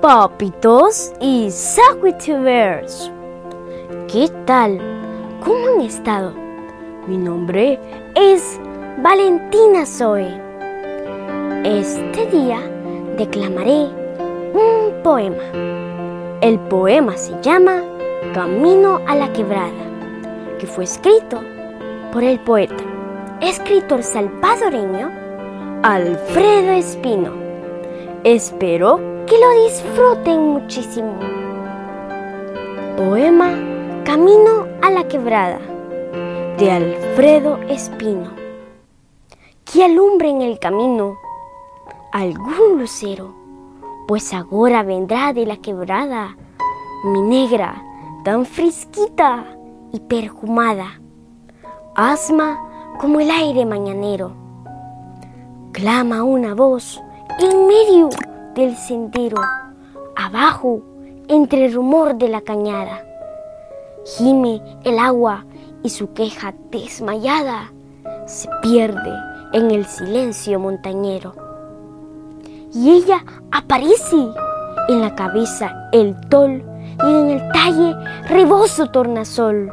papitos y Bears. ¿Qué tal? ¿Cómo han estado? Mi nombre es Valentina Zoe. Este día declamaré un poema. El poema se llama Camino a la Quebrada, que fue escrito por el poeta, escritor salvadoreño Alfredo Espino. Espero que lo disfruten muchísimo. Poema Camino a la Quebrada de Alfredo Espino. Que alumbre en el camino algún lucero, pues ahora vendrá de la quebrada mi negra, tan fresquita y perfumada, asma como el aire mañanero clama una voz en medio del sendero, abajo, entre el rumor de la cañada. Gime el agua y su queja desmayada se pierde en el silencio montañero. Y ella aparece en la cabeza el tol y en el talle reboso tornasol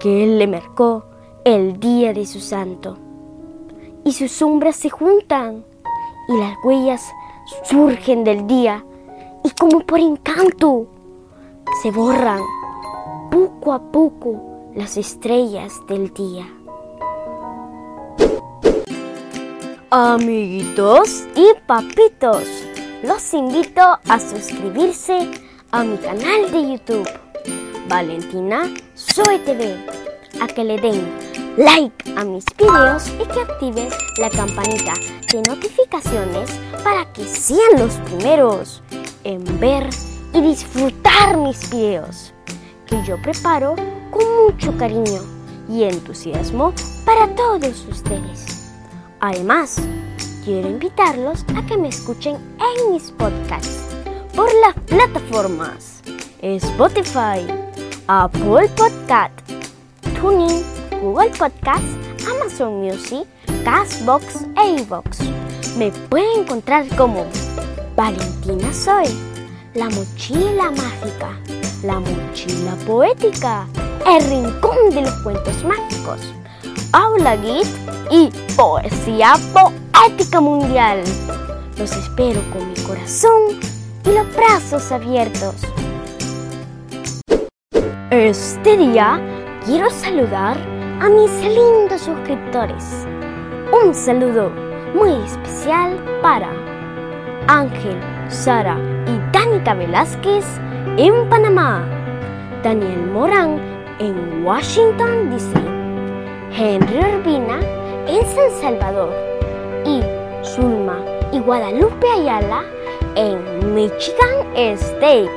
que él le marcó el día de su santo y sus sombras se juntan y las huellas surgen del día y como por encanto se borran poco a poco las estrellas del día. Amiguitos y papitos, los invito a suscribirse a mi canal de YouTube, Valentina Zoe TV, a que le den like a mis videos y que activen la campanita de notificaciones para que sean los primeros en ver y disfrutar mis videos que yo preparo con mucho cariño y entusiasmo para todos ustedes. Además, quiero invitarlos a que me escuchen en mis podcasts por las plataformas Spotify, Apple Podcast, Tuning Google Podcast, Amazon Music, Castbox e iVoox. Me pueden encontrar como Valentina Soy, la mochila mágica, la mochila poética, el rincón de los cuentos mágicos, Aula Git y Poesía Poética Mundial. Los espero con mi corazón y los brazos abiertos. Este día quiero saludar a mis lindos suscriptores. Un saludo muy especial para Ángel, Sara y Danica Velázquez en Panamá, Daniel Morán en Washington, D.C., Henry Urbina en San Salvador y Zulma y Guadalupe Ayala en Michigan State.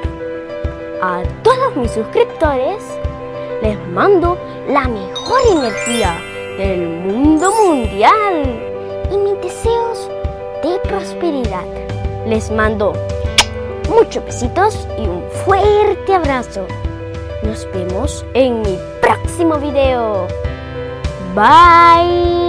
A todos mis suscriptores les mando la mejor energía del mundo mundial y mis deseos de prosperidad. Les mando muchos besitos y un fuerte abrazo. Nos vemos en mi próximo video. Bye.